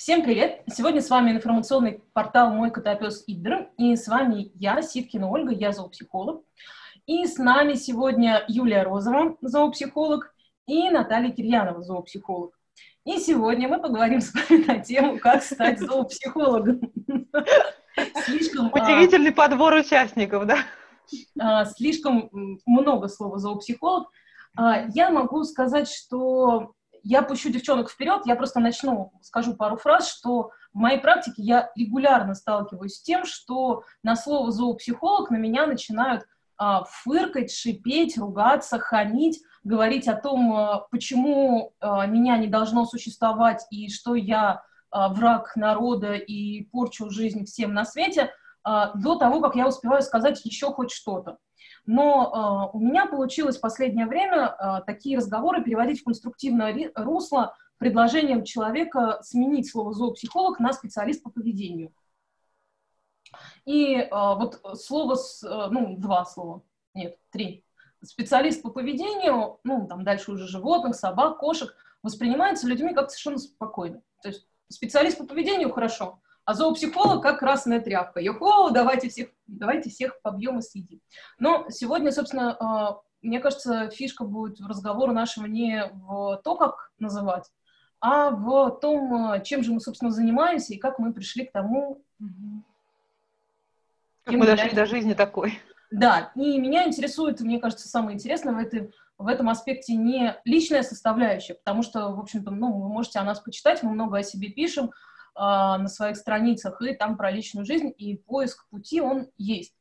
Всем привет! Сегодня с вами информационный портал «Мой котопес Идр», и с вами я, Ситкина Ольга, я зоопсихолог. И с нами сегодня Юлия Розова, зоопсихолог, и Наталья Кирьянова, зоопсихолог. И сегодня мы поговорим с вами на тему, как стать зоопсихологом. Слишком... А, Удивительный подбор участников, да? А, слишком много слова зоопсихолог. А, я могу сказать, что я пущу девчонок вперед, я просто начну, скажу пару фраз, что в моей практике я регулярно сталкиваюсь с тем, что на слово зоопсихолог на меня начинают а, фыркать, шипеть, ругаться, хамить, говорить о том, а, почему а, меня не должно существовать и что я а, враг народа и порчу жизнь всем на свете, а, до того, как я успеваю сказать еще хоть что-то. Но э, у меня получилось в последнее время э, такие разговоры переводить в конструктивное русло предложением человека сменить слово зоопсихолог на специалист по поведению. И э, вот слово, с, э, ну, два слова, нет, три. Специалист по поведению, ну, там дальше уже животных, собак, кошек, воспринимается людьми как совершенно спокойно. То есть специалист по поведению хорошо, а зоопсихолог как красная тряпка. Йохо, давайте всех, давайте всех побьем и съедим. Но сегодня, собственно, а, мне кажется, фишка будет в разговору нашего не в то, как называть, а в том, а, чем же мы, собственно, занимаемся и как мы пришли к тому... Как мы дошли до жизни такой. Да, и меня интересует, мне кажется, самое интересное в, этой, в этом аспекте не личная составляющая, потому что, в общем-то, ну, вы можете о нас почитать, мы много о себе пишем, на своих страницах, и там про личную жизнь, и поиск пути, он есть.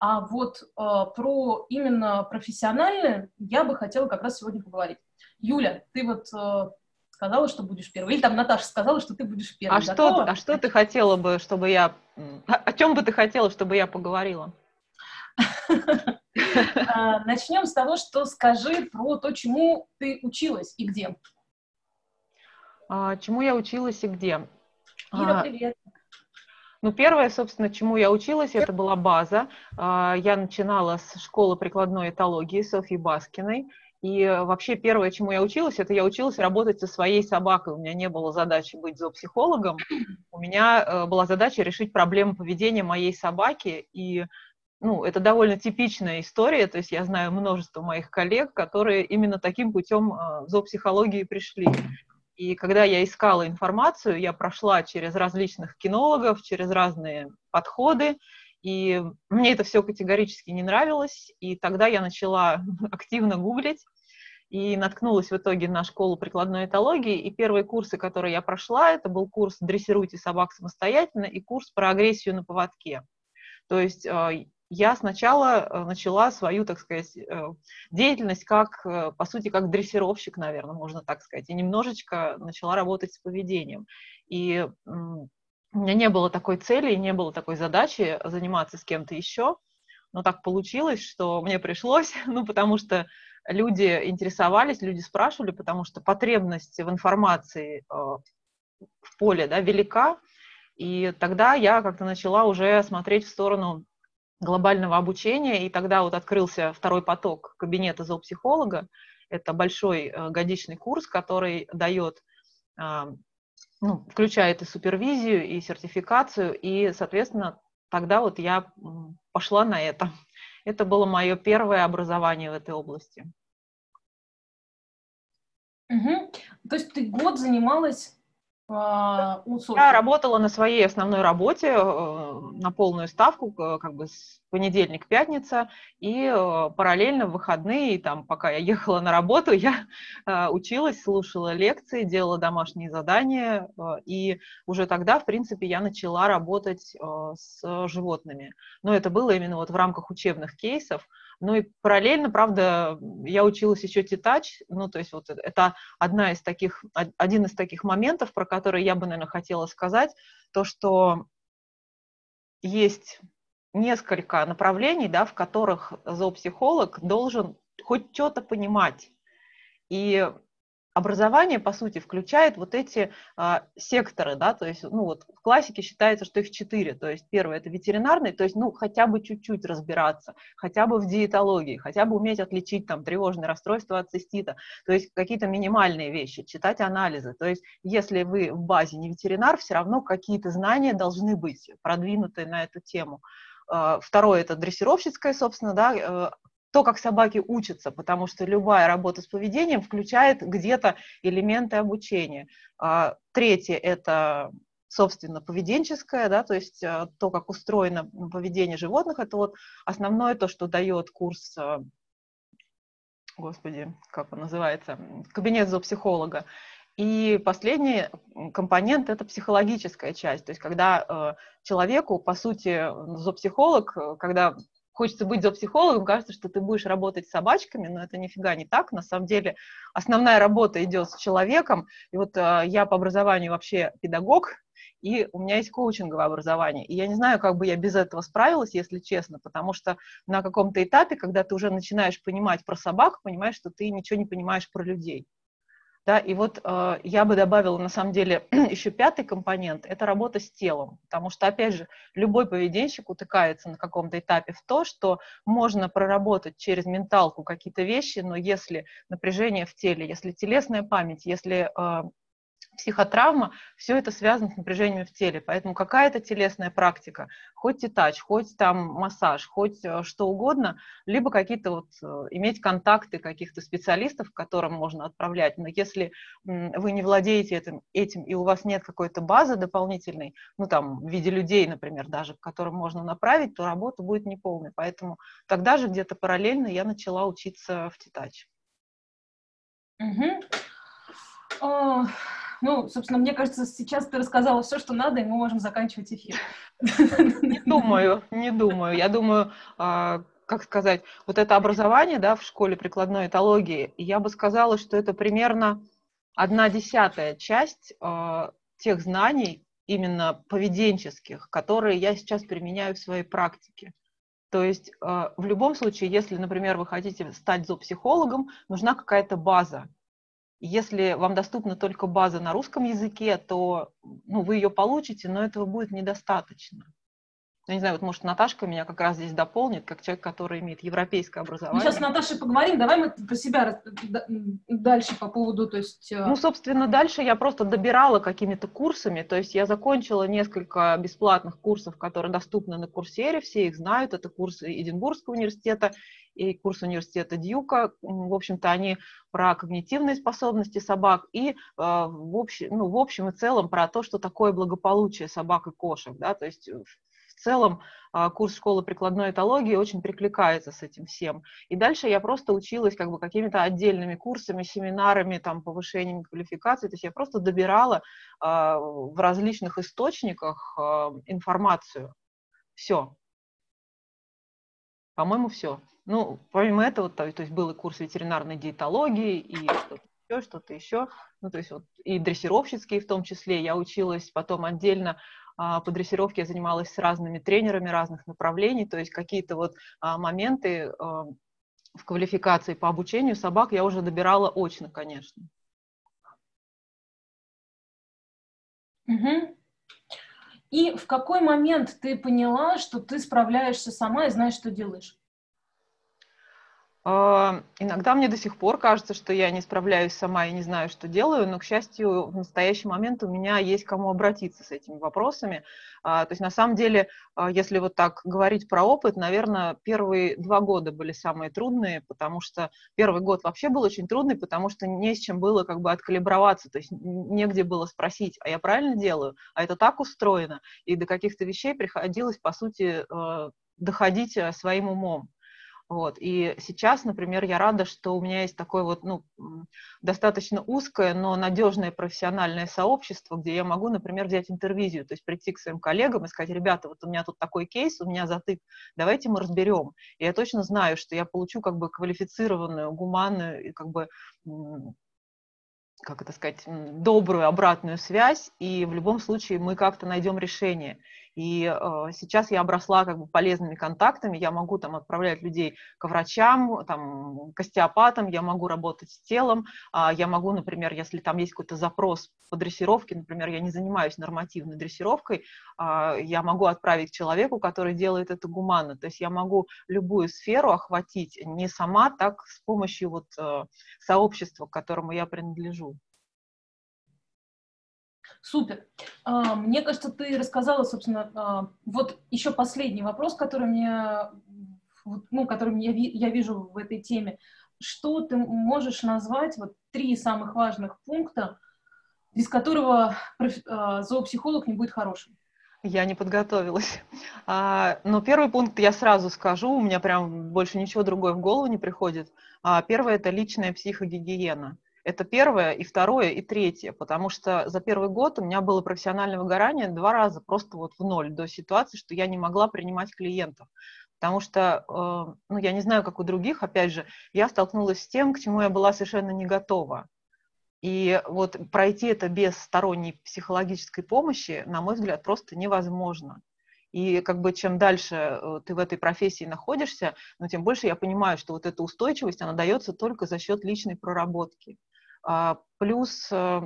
А вот э, про именно профессиональное я бы хотела как раз сегодня поговорить. Юля, ты вот э, сказала, что будешь первой, или там Наташа сказала, что ты будешь первой. А что, а что ты хотела бы, чтобы я... О чем бы ты хотела, чтобы я поговорила? Начнем с того, что скажи про то, чему ты училась и где. А, чему я училась и где? Ира, а, привет. Ну, первое, собственно, чему я училась, это была база. А, я начинала с школы прикладной этологии Софьи Баскиной. И вообще первое, чему я училась, это я училась работать со своей собакой. У меня не было задачи быть зоопсихологом. У меня э, была задача решить проблему поведения моей собаки. И ну, это довольно типичная история. То есть я знаю множество моих коллег, которые именно таким путем э, в зоопсихологии пришли. И когда я искала информацию, я прошла через различных кинологов, через разные подходы, и мне это все категорически не нравилось, и тогда я начала активно гуглить, и наткнулась в итоге на школу прикладной этологии, и первые курсы, которые я прошла, это был курс «Дрессируйте собак самостоятельно» и курс про агрессию на поводке. То есть а, я сначала э, начала свою, так сказать, э, деятельность как, э, по сути, как дрессировщик, наверное, можно так сказать, и немножечко начала работать с поведением. И у меня не было такой цели, не было такой задачи заниматься с кем-то еще, но так получилось, что мне пришлось, ну, потому что люди интересовались, люди спрашивали, потому что потребность в информации в поле, да, велика, и тогда я как-то начала уже смотреть в сторону глобального обучения, и тогда вот открылся второй поток кабинета зоопсихолога. Это большой э, годичный курс, который дает, а, ну, включает и супервизию, и сертификацию, и, соответственно, тогда вот я пошла на это. Это было мое первое образование в этой области. Угу. То есть ты год занималась а, Я работала на своей основной работе э, на полную ставку, как бы с понедельник-пятница, и э, параллельно в выходные, там, пока я ехала на работу, я э, училась, слушала лекции, делала домашние задания, и уже тогда, в принципе, я начала работать с животными. Но это было именно вот в рамках учебных кейсов, ну и параллельно, правда, я училась еще титач, ну то есть вот это одна из таких, один из таких моментов, про которые я бы, наверное, хотела сказать, то, что есть несколько направлений, да, в которых зоопсихолог должен хоть что-то понимать. И образование, по сути, включает вот эти а, секторы, да, то есть, ну вот в классике считается, что их четыре, то есть первое это ветеринарный, то есть, ну, хотя бы чуть-чуть разбираться, хотя бы в диетологии, хотя бы уметь отличить там тревожное расстройство от цистита, то есть какие-то минимальные вещи, читать анализы, то есть если вы в базе не ветеринар, все равно какие-то знания должны быть продвинутые на эту тему. А, второе это дрессировщицкое, собственно, да, э, то, как собаки учатся, потому что любая работа с поведением включает где-то элементы обучения. А, третье – это собственно, поведенческое, да, то есть а, то, как устроено поведение животных, это вот основное то, что дает курс, а, господи, как он называется, кабинет зоопсихолога. И последний компонент – это психологическая часть, то есть когда человеку, по сути, зоопсихолог, когда хочется быть зоопсихологом, кажется, что ты будешь работать с собачками, но это нифига не так. На самом деле основная работа идет с человеком. И вот э, я по образованию вообще педагог, и у меня есть коучинговое образование. И я не знаю, как бы я без этого справилась, если честно, потому что на каком-то этапе, когда ты уже начинаешь понимать про собак, понимаешь, что ты ничего не понимаешь про людей. Да, и вот э, я бы добавила, на самом деле, еще пятый компонент – это работа с телом, потому что, опять же, любой поведенщик утыкается на каком-то этапе в то, что можно проработать через менталку какие-то вещи, но если напряжение в теле, если телесная память, если э, психотравма, все это связано с напряжением в теле. Поэтому какая-то телесная практика, хоть тетач, хоть там массаж, хоть э, что угодно, либо какие-то вот э, иметь контакты каких-то специалистов, к которым можно отправлять. Но если вы не владеете этим, этим и у вас нет какой-то базы дополнительной, ну там в виде людей, например, даже, к которым можно направить, то работа будет неполной. Поэтому тогда же где-то параллельно я начала учиться в тетач. Угу. Oh. Ну, собственно, мне кажется, сейчас ты рассказала все, что надо, и мы можем заканчивать эфир. Не думаю, не думаю. Я думаю, а, как сказать, вот это образование, да, в школе прикладной этологии, я бы сказала, что это примерно одна десятая часть э, тех знаний, именно поведенческих, которые я сейчас применяю в своей практике. То есть э, в любом случае, если, например, вы хотите стать зоопсихологом, нужна какая-то база. Если вам доступна только база на русском языке, то ну, вы ее получите, но этого будет недостаточно. Я не знаю, вот может Наташка меня как раз здесь дополнит, как человек, который имеет европейское образование. Мы сейчас с Наташей поговорим, давай мы про себя дальше по поводу, то есть... Э, ну, собственно, дальше я просто добирала какими-то курсами, то есть я закончила несколько бесплатных курсов, которые доступны на Курсере, все их знают, это курсы Эдинбургского университета и курс университета Дьюка. В общем-то, они про когнитивные способности собак и э, в, общем, ну, в общем и целом про то, что такое благополучие собак и кошек. Да? То есть в целом а, курс школы прикладной этологии очень прикликается с этим всем. И дальше я просто училась как бы какими-то отдельными курсами, семинарами, там, повышением квалификации. То есть я просто добирала а, в различных источниках а, информацию. Все. По-моему, все. Ну, помимо этого, то, то есть был и курс ветеринарной диетологии, и что-то еще, что-то еще. Ну, то есть вот и дрессировщицкие в том числе. Я училась потом отдельно а, по дрессировке я занималась с разными тренерами разных направлений, то есть какие-то вот а, моменты а, в квалификации по обучению собак я уже добирала очно, конечно. Угу. И в какой момент ты поняла, что ты справляешься сама и знаешь, что делаешь? А, иногда мне до сих пор кажется, что я не справляюсь сама и не знаю, что делаю, но, к счастью, в настоящий момент у меня есть кому обратиться с этими вопросами. А, то есть, на самом деле, а, если вот так говорить про опыт, наверное, первые два года были самые трудные, потому что первый год вообще был очень трудный, потому что не с чем было как бы откалиброваться, то есть негде было спросить, а я правильно делаю, а это так устроено, и до каких-то вещей приходилось, по сути, доходить своим умом. Вот. И сейчас, например, я рада, что у меня есть такое вот, ну, достаточно узкое, но надежное профессиональное сообщество, где я могу, например, взять интервизию, то есть прийти к своим коллегам и сказать, ребята, вот у меня тут такой кейс, у меня затык, давайте мы разберем. И я точно знаю, что я получу как бы квалифицированную, гуманную и как бы как это сказать, добрую обратную связь, и в любом случае мы как-то найдем решение. И э, сейчас я обросла как бы полезными контактами, я могу там отправлять людей к врачам, там, к остеопатам, я могу работать с телом, э, я могу, например, если там есть какой-то запрос по дрессировке, например, я не занимаюсь нормативной дрессировкой, э, я могу отправить человеку, который делает это гуманно. То есть я могу любую сферу охватить не сама, так с помощью вот э, сообщества, к которому я принадлежу. Супер. А, мне кажется, ты рассказала, собственно, а, вот еще последний вопрос, который мне, ну, который я, я вижу в этой теме. Что ты можешь назвать вот три самых важных пункта, без которого а, зоопсихолог не будет хорошим? Я не подготовилась. Но первый пункт я сразу скажу, у меня прям больше ничего другое в голову не приходит. А, первое – это личная психогигиена. Это первое, и второе, и третье, потому что за первый год у меня было профессиональное выгорание два раза, просто вот в ноль, до ситуации, что я не могла принимать клиентов. Потому что, э, ну, я не знаю, как у других, опять же, я столкнулась с тем, к чему я была совершенно не готова. И вот пройти это без сторонней психологической помощи, на мой взгляд, просто невозможно. И как бы чем дальше э, ты в этой профессии находишься, ну, тем больше я понимаю, что вот эта устойчивость, она дается только за счет личной проработки. А, плюс, э,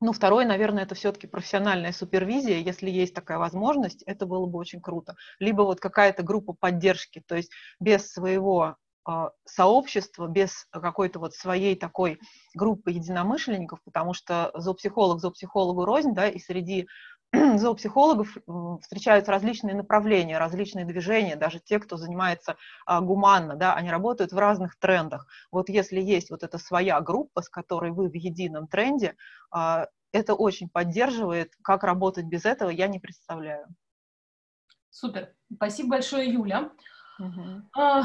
ну, второе, наверное, это все-таки профессиональная супервизия. Если есть такая возможность, это было бы очень круто. Либо вот какая-то группа поддержки, то есть без своего а, сообщества, без какой-то вот своей такой группы единомышленников, потому что зоопсихолог зоопсихологу рознь, да, и среди зоопсихологов встречаются различные направления, различные движения, даже те, кто занимается а, гуманно, да, они работают в разных трендах. Вот если есть вот эта своя группа, с которой вы в едином тренде, а, это очень поддерживает. Как работать без этого, я не представляю. Супер. Спасибо большое, Юля. Угу. А,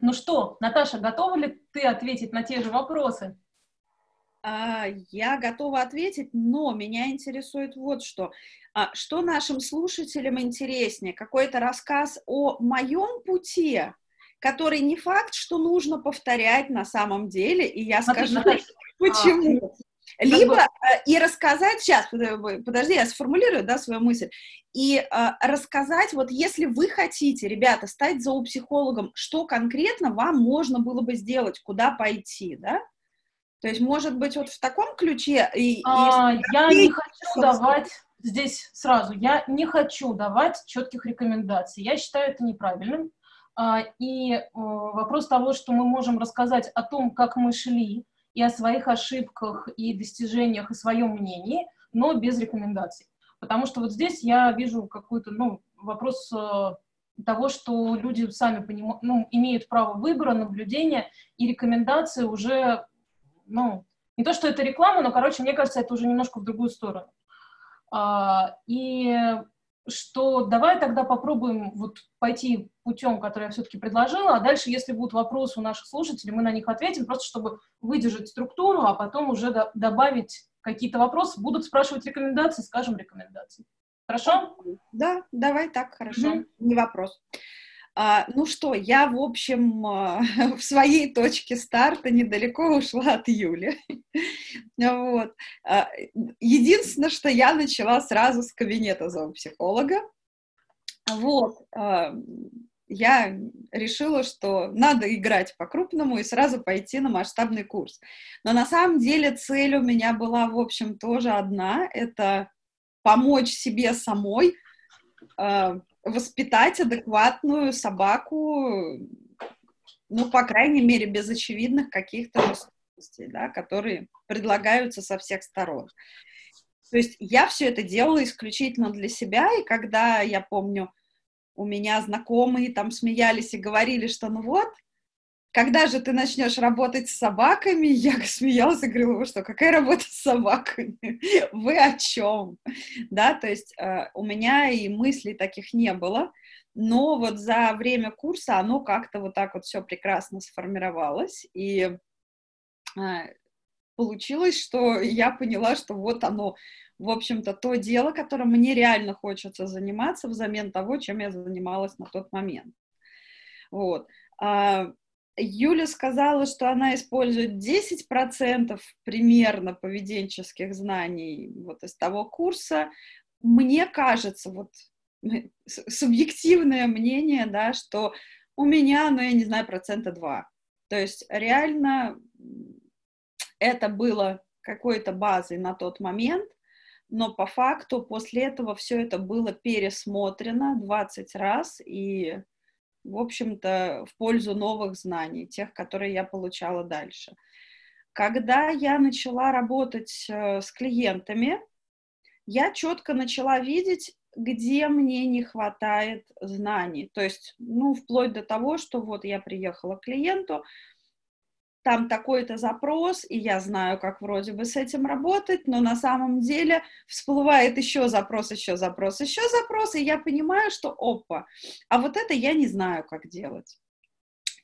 ну что, Наташа, готова ли ты ответить на те же вопросы? А, я готова ответить, но меня интересует вот что. А, что нашим слушателям интереснее? Какой-то рассказ о моем пути, который не факт, что нужно повторять на самом деле, и я скажу, Наташа, почему. А, Либо бы... Э, и рассказать, сейчас, подожди, я сформулирую, да, свою мысль, и а, рассказать, вот если вы хотите, ребята, стать зоопсихологом, что конкретно вам можно было бы сделать, куда пойти, да? То есть, может быть, вот в таком ключе... И, а, и... Я не хочу давать здесь сразу, я не хочу давать четких рекомендаций. Я считаю это неправильным. А, и э, вопрос того, что мы можем рассказать о том, как мы шли, и о своих ошибках, и достижениях, и своем мнении, но без рекомендаций. Потому что вот здесь я вижу какой-то, ну, вопрос э, того, что люди сами поним... ну, имеют право выбора, наблюдения, и рекомендации уже ну, не то, что это реклама, но, короче, мне кажется, это уже немножко в другую сторону. А, и что давай тогда попробуем вот пойти путем, который я все-таки предложила, а дальше, если будут вопросы у наших слушателей, мы на них ответим, просто чтобы выдержать структуру, а потом уже до- добавить какие-то вопросы. Будут спрашивать рекомендации, скажем рекомендации. Хорошо? Да, давай так, хорошо, mm-hmm. не вопрос. А, ну что, я, в общем, а, в своей точке старта недалеко ушла от Юли. вот. А, единственное, что я начала сразу с кабинета зоопсихолога. Вот. Я решила, что надо играть по-крупному и сразу пойти на масштабный курс. Но на самом деле цель у меня была, в общем, тоже одна. Это помочь себе самой воспитать адекватную собаку, ну, по крайней мере, без очевидных каких-то жестокостей, да, которые предлагаются со всех сторон. То есть я все это делала исключительно для себя, и когда, я помню, у меня знакомые там смеялись и говорили, что ну вот, когда же ты начнешь работать с собаками? Я смеялась и говорила, вы что, какая работа с собаками? Вы о чем? Да, то есть э, у меня и мыслей таких не было, но вот за время курса оно как-то вот так вот все прекрасно сформировалось, и э, получилось, что я поняла, что вот оно, в общем-то, то дело, которым мне реально хочется заниматься взамен того, чем я занималась на тот момент. Вот. Юля сказала, что она использует 10% примерно поведенческих знаний вот из того курса. Мне кажется, вот субъективное мнение, да, что у меня, ну, я не знаю, процента два. То есть реально это было какой-то базой на тот момент, но по факту после этого все это было пересмотрено 20 раз и, в общем-то, в пользу новых знаний, тех, которые я получала дальше. Когда я начала работать э, с клиентами, я четко начала видеть, где мне не хватает знаний. То есть, ну, вплоть до того, что вот я приехала к клиенту, там такой-то запрос, и я знаю, как вроде бы с этим работать, но на самом деле всплывает еще запрос, еще запрос, еще запрос, и я понимаю, что опа, а вот это я не знаю, как делать.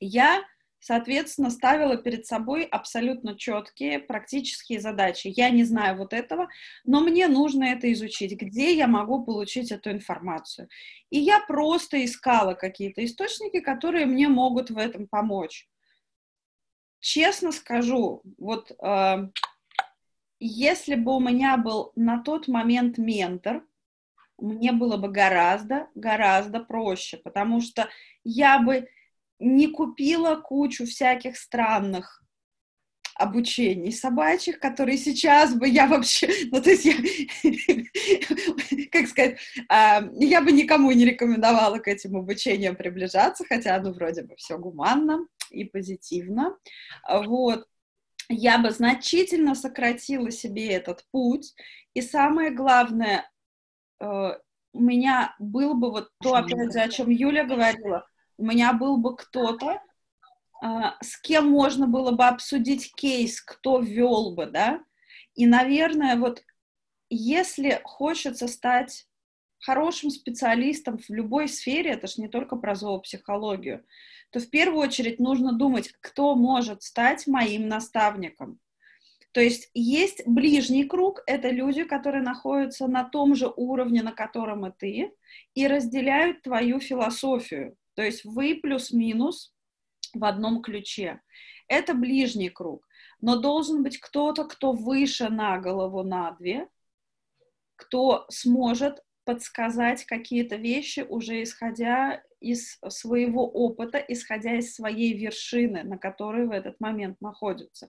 Я, соответственно, ставила перед собой абсолютно четкие практические задачи. Я не знаю вот этого, но мне нужно это изучить, где я могу получить эту информацию. И я просто искала какие-то источники, которые мне могут в этом помочь честно скажу, вот э, если бы у меня был на тот момент ментор, мне было бы гораздо, гораздо проще, потому что я бы не купила кучу всяких странных обучений собачьих, которые сейчас бы я вообще, ну, то есть я, как сказать, а, я бы никому не рекомендовала к этим обучениям приближаться, хотя, ну, вроде бы все гуманно и позитивно, вот, я бы значительно сократила себе этот путь, и самое главное, э, у меня был бы вот то, опять же, о чем Юля говорила, у меня был бы кто-то, а, с кем можно было бы обсудить кейс, кто вел бы, да, и, наверное, вот если хочется стать хорошим специалистом в любой сфере, это же не только про зоопсихологию, то в первую очередь нужно думать, кто может стать моим наставником. То есть есть ближний круг, это люди, которые находятся на том же уровне, на котором и ты, и разделяют твою философию. То есть вы плюс-минус в одном ключе. Это ближний круг. Но должен быть кто-то, кто выше на голову на две, кто сможет подсказать какие-то вещи, уже исходя из своего опыта, исходя из своей вершины, на которой в этот момент находится.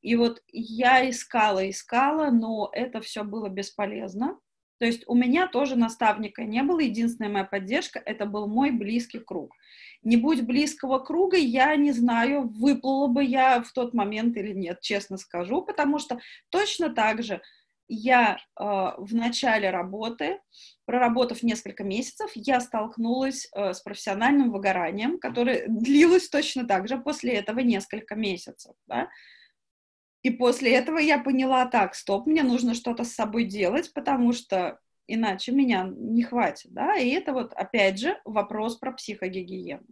И вот я искала, искала, но это все было бесполезно. То есть у меня тоже наставника не было, единственная моя поддержка — это был мой близкий круг. Не будь близкого круга, я не знаю, выплыла бы я в тот момент или нет, честно скажу, потому что точно так же я э, в начале работы, проработав несколько месяцев, я столкнулась э, с профессиональным выгоранием, которое длилось точно так же после этого несколько месяцев. Да? И после этого я поняла, так, стоп, мне нужно что-то с собой делать, потому что иначе меня не хватит, да, и это вот, опять же, вопрос про психогигиену.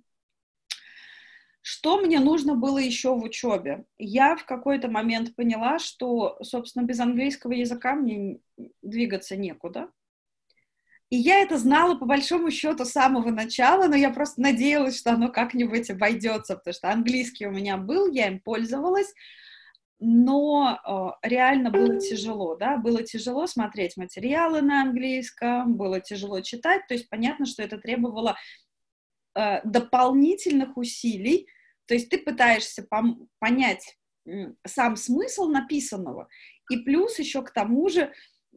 Что мне нужно было еще в учебе? Я в какой-то момент поняла, что, собственно, без английского языка мне двигаться некуда. И я это знала по большому счету с самого начала, но я просто надеялась, что оно как-нибудь обойдется, потому что английский у меня был, я им пользовалась, но э, реально было тяжело, да, было тяжело смотреть материалы на английском, было тяжело читать, то есть понятно, что это требовало э, дополнительных усилий, то есть ты пытаешься понять сам смысл написанного, и плюс еще к тому же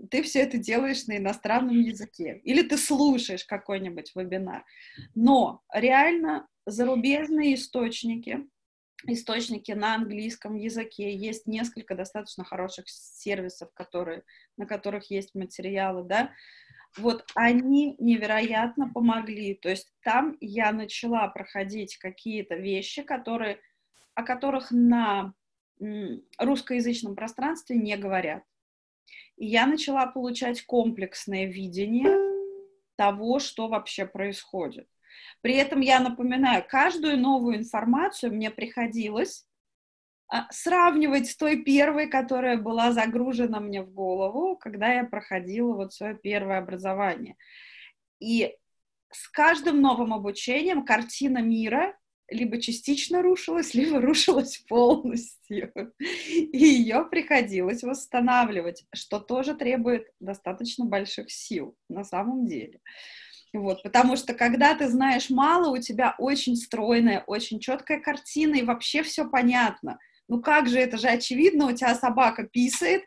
ты все это делаешь на иностранном языке, или ты слушаешь какой-нибудь вебинар, но реально зарубежные источники, источники на английском языке, есть несколько достаточно хороших сервисов, которые, на которых есть материалы, да, вот они невероятно помогли. То есть там я начала проходить какие-то вещи, которые, о которых на русскоязычном пространстве не говорят. И я начала получать комплексное видение того, что вообще происходит. При этом я напоминаю, каждую новую информацию мне приходилось сравнивать с той первой, которая была загружена мне в голову, когда я проходила вот свое первое образование. И с каждым новым обучением картина мира либо частично рушилась, либо рушилась полностью. И ее приходилось восстанавливать, что тоже требует достаточно больших сил на самом деле. Вот, потому что когда ты знаешь мало, у тебя очень стройная, очень четкая картина, и вообще все понятно. Ну как же, это же очевидно, у тебя собака писает,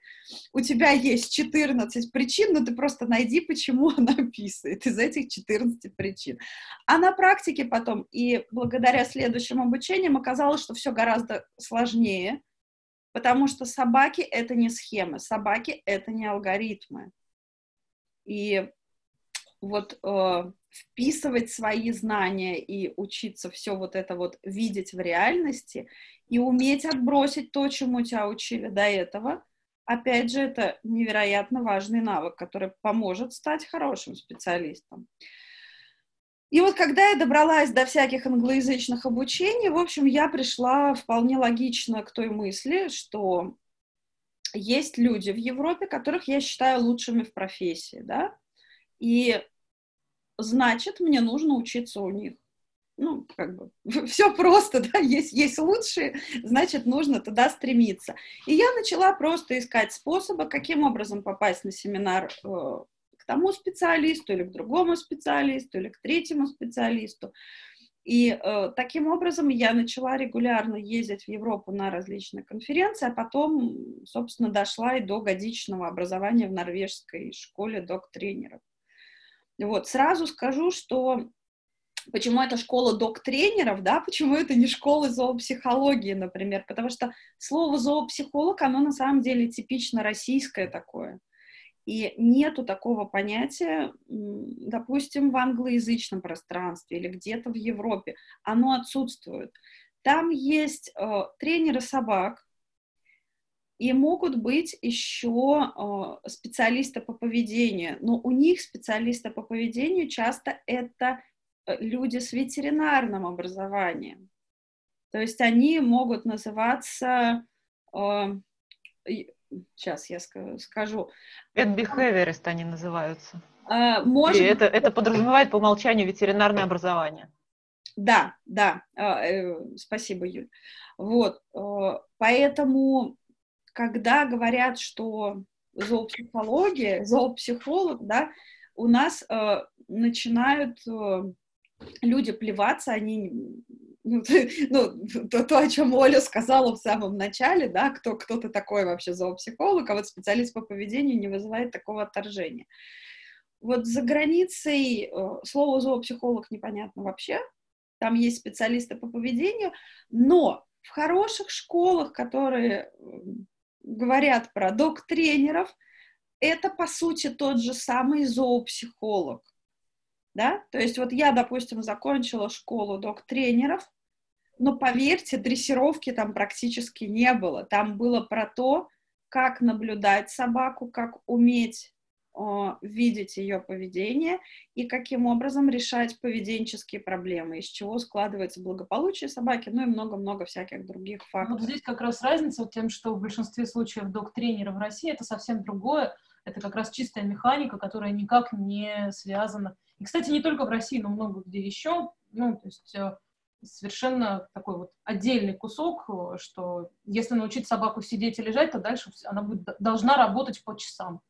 у тебя есть 14 причин, но ты просто найди, почему она писает из этих 14 причин. А на практике потом, и благодаря следующим обучениям оказалось, что все гораздо сложнее, потому что собаки — это не схемы, собаки — это не алгоритмы. И вот э, вписывать свои знания и учиться все вот это вот видеть в реальности и уметь отбросить то, чему тебя учили до этого, опять же, это невероятно важный навык, который поможет стать хорошим специалистом. И вот когда я добралась до всяких англоязычных обучений, в общем, я пришла вполне логично к той мысли, что есть люди в Европе, которых я считаю лучшими в профессии, да, и значит, мне нужно учиться у них. Ну, как бы, все просто, да, есть, есть лучшие, значит, нужно туда стремиться. И я начала просто искать способы, каким образом попасть на семинар э, к тому специалисту или к другому специалисту или к третьему специалисту. И э, таким образом я начала регулярно ездить в Европу на различные конференции, а потом, собственно, дошла и до годичного образования в норвежской школе док-тренеров. Вот, сразу скажу, что почему это школа док-тренеров, да, почему это не школа зоопсихологии, например, потому что слово зоопсихолог, оно на самом деле типично российское такое. И нету такого понятия, допустим, в англоязычном пространстве или где-то в Европе. Оно отсутствует. Там есть э, тренеры собак, и могут быть еще э, специалисты по поведению, но у них специалисты по поведению часто это люди с ветеринарным образованием. То есть они могут называться, э, сейчас я скажу. Behaviorist они называются. Э, может... И это, это подразумевает по умолчанию ветеринарное образование. Да, да, э, э, спасибо, Юль. Вот, э, поэтому когда говорят, что зоопсихология, зоопсихолог, да, у нас э, начинают э, люди плеваться, они, ну, ну то, то, о чем Оля сказала в самом начале, да, кто, кто ты такой вообще зоопсихолог, а вот специалист по поведению не вызывает такого отторжения. Вот за границей э, слово зоопсихолог непонятно вообще, там есть специалисты по поведению, но в хороших школах, которые говорят про док-тренеров, это, по сути, тот же самый зоопсихолог. Да? То есть вот я, допустим, закончила школу док-тренеров, но, поверьте, дрессировки там практически не было. Там было про то, как наблюдать собаку, как уметь видеть ее поведение и каким образом решать поведенческие проблемы, из чего складывается благополучие собаки, ну и много-много всяких других факторов. Вот здесь как раз разница вот тем, что в большинстве случаев док-тренеры в России это совсем другое, это как раз чистая механика, которая никак не связана. И, кстати, не только в России, но много где еще, ну, то есть э, совершенно такой вот отдельный кусок, что если научить собаку сидеть и лежать, то дальше она будет, должна работать по часам.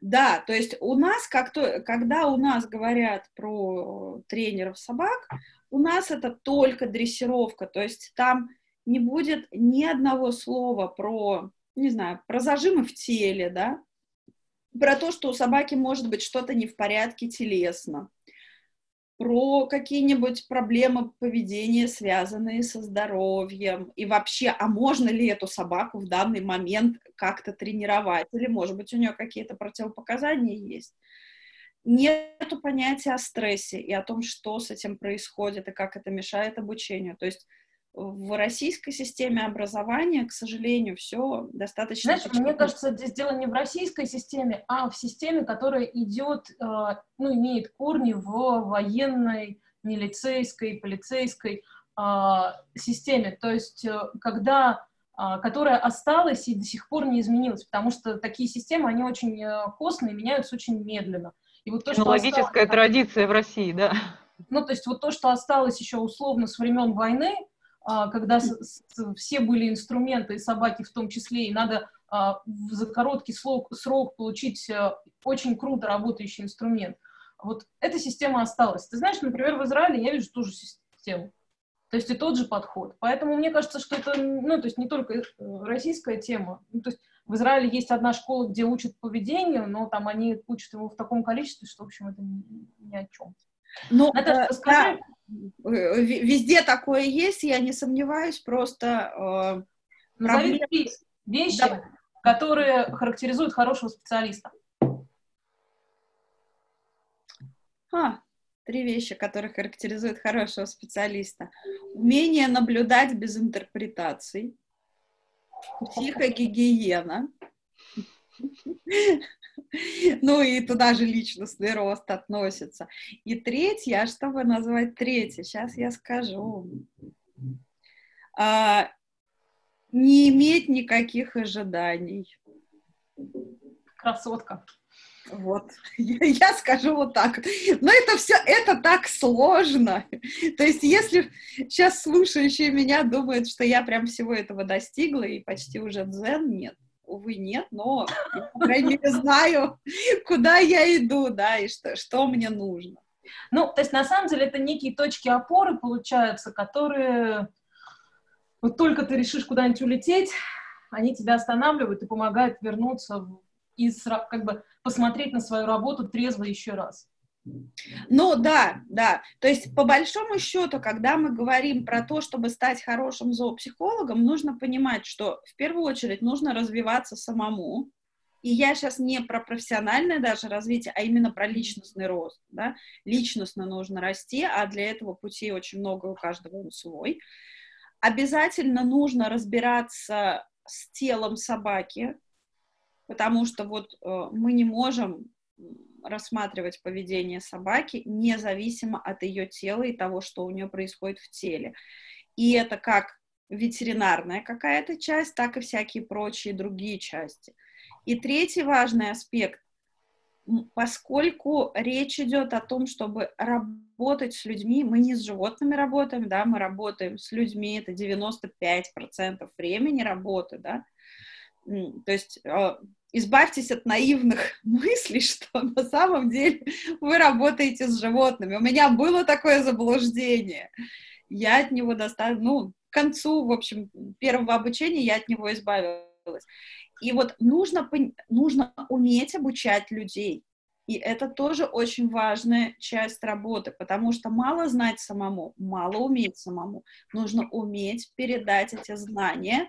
Да, то есть у нас, как то, когда у нас говорят про тренеров собак, у нас это только дрессировка, то есть там не будет ни одного слова про, не знаю, про зажимы в теле, да, про то, что у собаки может быть что-то не в порядке телесно, про какие-нибудь проблемы поведения, связанные со здоровьем, и вообще, а можно ли эту собаку в данный момент как-то тренировать, или, может быть, у нее какие-то противопоказания есть. Нету понятия о стрессе и о том, что с этим происходит и как это мешает обучению. То есть в российской системе образования, к сожалению, все достаточно... Знаешь, мне кажется, здесь дело не в российской системе, а в системе, которая идет, э, ну, имеет корни в военной, милицейской, полицейской а, системе. То есть, э, когда а, которая осталась и до сих пор не изменилась, потому что такие системы, они очень э, костные, меняются очень медленно. И вот то, что Логическая осталось, традиция в России, да. Ну, то есть вот то, что осталось еще условно с времен войны, когда все были инструменты, и собаки в том числе, и надо а, за короткий срок, получить э, очень круто работающий инструмент. Вот эта система осталась. Ты знаешь, например, в Израиле я вижу ту же систему. То есть и тот же подход. Поэтому мне кажется, что это, ну, то есть не только э, российская тема. Ну, то есть в Израиле есть одна школа, где учат поведению, но там они учат его в таком количестве, что, в общем, это ни, ни о чем. Ну, Наташа, э, скажи... да, везде такое есть, я не сомневаюсь, просто... Э, Назови три вещи, да. которые характеризуют хорошего специалиста. А, три вещи, которые характеризуют хорошего специалиста. Умение наблюдать без интерпретаций, психогигиена, ну и туда же личностный рост относится. И третье, а чтобы назвать третье, сейчас я скажу. А, не иметь никаких ожиданий. Красотка. Вот, я скажу вот так. Но это все, это так сложно. То есть, если сейчас слушающие меня думают, что я прям всего этого достигла и почти уже дзен, нет, увы, нет, но я, по крайней мере, знаю, куда я иду, да, и что, что мне нужно. Ну, то есть, на самом деле, это некие точки опоры, получаются, которые вот только ты решишь куда-нибудь улететь, они тебя останавливают и помогают вернуться и как бы посмотреть на свою работу трезво еще раз. Ну да, да. То есть по большому счету, когда мы говорим про то, чтобы стать хорошим зоопсихологом, нужно понимать, что в первую очередь нужно развиваться самому. И я сейчас не про профессиональное даже развитие, а именно про личностный рост. Да? Личностно нужно расти, а для этого пути очень много у каждого свой. Обязательно нужно разбираться с телом собаки, потому что вот э, мы не можем рассматривать поведение собаки независимо от ее тела и того, что у нее происходит в теле. И это как ветеринарная какая-то часть, так и всякие прочие другие части. И третий важный аспект, поскольку речь идет о том, чтобы работать с людьми, мы не с животными работаем, да, мы работаем с людьми, это 95% времени работы, да, то есть а, избавьтесь от наивных мыслей, что на самом деле вы работаете с животными. У меня было такое заблуждение. Я от него достаточно, ну, к концу, в общем, первого обучения я от него избавилась. И вот нужно, нужно уметь обучать людей. И это тоже очень важная часть работы, потому что мало знать самому, мало уметь самому. Нужно уметь передать эти знания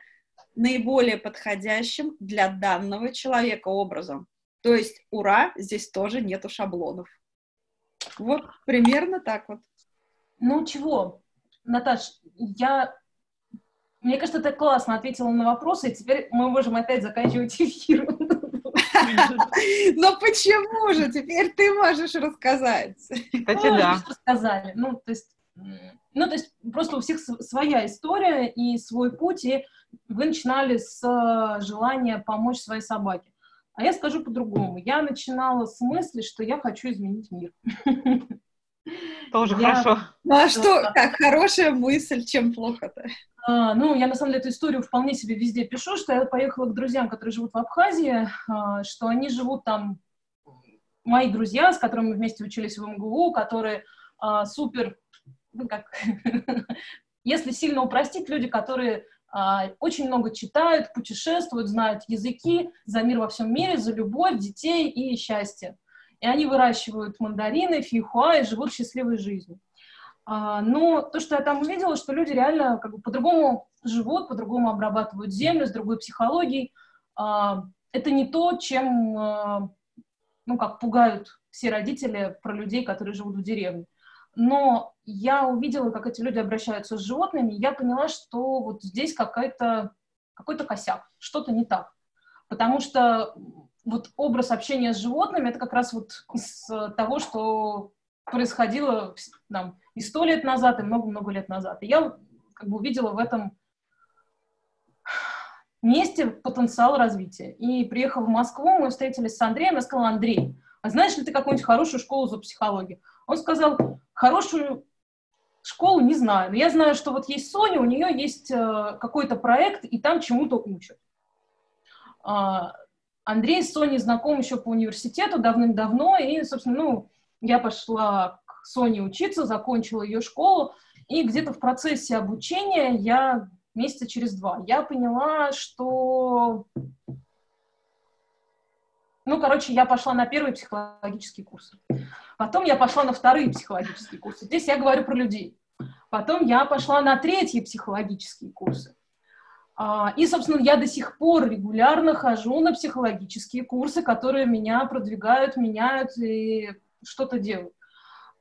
наиболее подходящим для данного человека образом. То есть, ура, здесь тоже нету шаблонов. Вот примерно так вот. Ну чего, Наташ, я... Мне кажется, ты классно ответила на вопросы, и теперь мы можем опять заканчивать эфир. Но почему же? Теперь ты можешь рассказать. Кстати, да. Рассказали. Ну, то есть, ну, то есть просто у всех своя история и свой путь, и вы начинали с э, желания помочь своей собаке. А я скажу по-другому. Я начинала с мысли, что я хочу изменить мир. Тоже я... хорошо. Ну а что, как хорошая мысль, чем плохо-то? А, ну, я на самом деле эту историю вполне себе везде пишу, что я поехала к друзьям, которые живут в Абхазии, а, что они живут там, мои друзья, с которыми мы вместе учились в МГУ, которые а, супер, ну как, если сильно упростить, люди, которые а, очень много читают, путешествуют, знают языки за мир во всем мире, за любовь, детей и счастье. И они выращивают мандарины, фихуа и живут счастливой жизнью. А, но то, что я там увидела, что люди реально как бы по-другому живут, по-другому обрабатывают землю, с другой психологией. А, это не то, чем, ну, как пугают все родители про людей, которые живут в деревне но я увидела, как эти люди обращаются с животными, и я поняла, что вот здесь какой-то какой-то косяк, что-то не так. Потому что вот образ общения с животными — это как раз вот из того, что происходило нам и сто лет назад, и много-много лет назад. И я как бы увидела в этом месте потенциал развития. И приехав в Москву, мы встретились с Андреем, я сказала, Андрей, а знаешь ли ты какую-нибудь хорошую школу за психологию? Он сказал, хорошую школу не знаю, но я знаю, что вот есть Соня, у нее есть э, какой-то проект, и там чему-то учат. А, Андрей с Соней знаком еще по университету давным-давно, и, собственно, ну, я пошла к Соне учиться, закончила ее школу, и где-то в процессе обучения я месяца через два я поняла, что ну, короче, я пошла на первый психологический курс. Потом я пошла на вторые психологические курсы. Здесь я говорю про людей. Потом я пошла на третьи психологические курсы. А, и, собственно, я до сих пор регулярно хожу на психологические курсы, которые меня продвигают, меняют и что-то делают.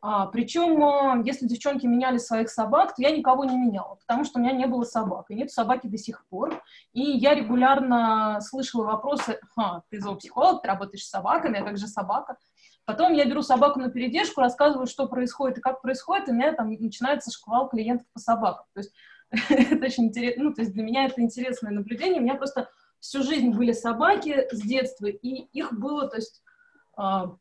А, причем, а, если девчонки меняли своих собак, то я никого не меняла, потому что у меня не было собак, и нет собаки до сих пор. И я регулярно слышала вопросы, ха, ты зоопсихолог, ты работаешь с собаками, а как же собака? Потом я беру собаку на передержку, рассказываю, что происходит и как происходит, и у меня там начинается шквал клиентов по собакам. То есть это очень интересно, ну, то есть для меня это интересное наблюдение. У меня просто всю жизнь были собаки с детства, и их было, то есть а,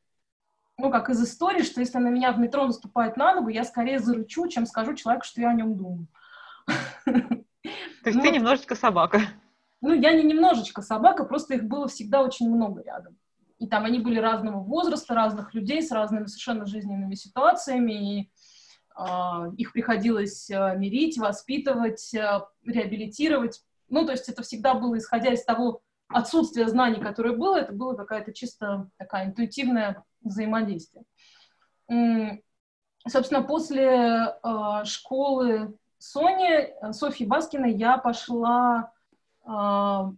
ну, как из истории, что если на меня в метро наступает на ногу, я скорее заручу, чем скажу человеку, что я о нем думаю. То есть ну, ты немножечко собака. Ну, я не немножечко собака, просто их было всегда очень много рядом. И там они были разного возраста, разных людей, с разными совершенно жизненными ситуациями, и э, их приходилось э, мирить, воспитывать, э, реабилитировать. Ну, то есть это всегда было, исходя из того отсутствия знаний, которое было, это было какая-то чисто такая интуитивная взаимодействия. Собственно, после э, школы Сони, Софьи Баскиной, я пошла... Э,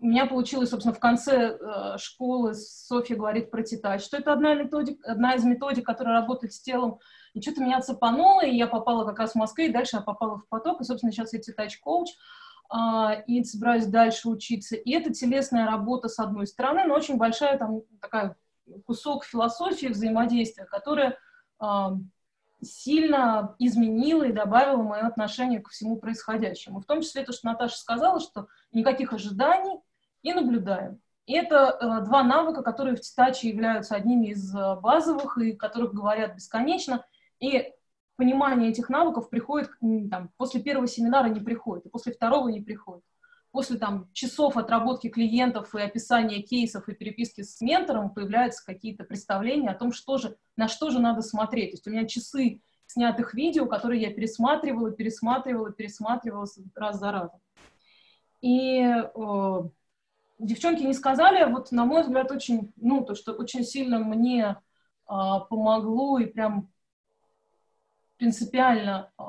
у меня получилось, собственно, в конце э, школы Софья говорит про тетач, что это одна, методик, одна из методик, которая работает с телом. И что-то меня цепануло, и я попала как раз в Москву, и дальше я попала в поток, и, собственно, сейчас я тетач-коуч, э, и собираюсь дальше учиться. И это телесная работа, с одной стороны, но очень большая там такая кусок философии взаимодействия, которая сильно изменила и добавила мое отношение ко всему происходящему. В том числе то, что Наташа сказала, что никаких ожиданий и наблюдаем. И это э, два навыка, которые в Титаче являются одними из э, базовых и которых говорят бесконечно. И понимание этих навыков приходит там, после первого семинара не приходит, и после второго не приходит после там, часов отработки клиентов и описания кейсов и переписки с ментором появляются какие-то представления о том, что же, на что же надо смотреть. То есть у меня часы снятых видео, которые я пересматривала, пересматривала, пересматривала раз за разом. И э, девчонки не сказали, вот на мой взгляд, очень, ну, то, что очень сильно мне э, помогло и прям принципиально э,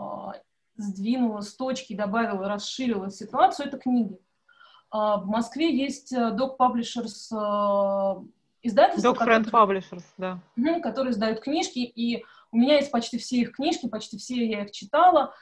сдвинула с точки, добавила, расширила ситуацию, это книги. А, в Москве есть э, Dog Publishers э, издательство. Dog Friend которые, Publishers, да. Которые издают книжки, и у меня есть почти все их книжки, почти все я их читала.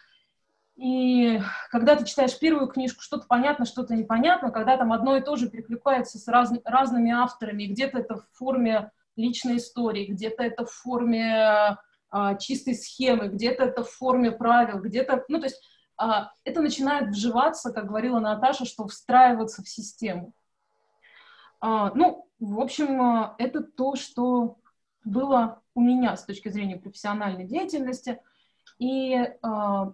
И когда ты читаешь первую книжку, что-то понятно, что-то непонятно, когда там одно и то же перекликается с раз, разными авторами, где-то это в форме личной истории, где-то это в форме а, чистой схемы, где-то это в форме правил, где-то, ну, то есть а, это начинает вживаться, как говорила Наташа, что встраиваться в систему. А, ну, в общем, а, это то, что было у меня с точки зрения профессиональной деятельности. И а,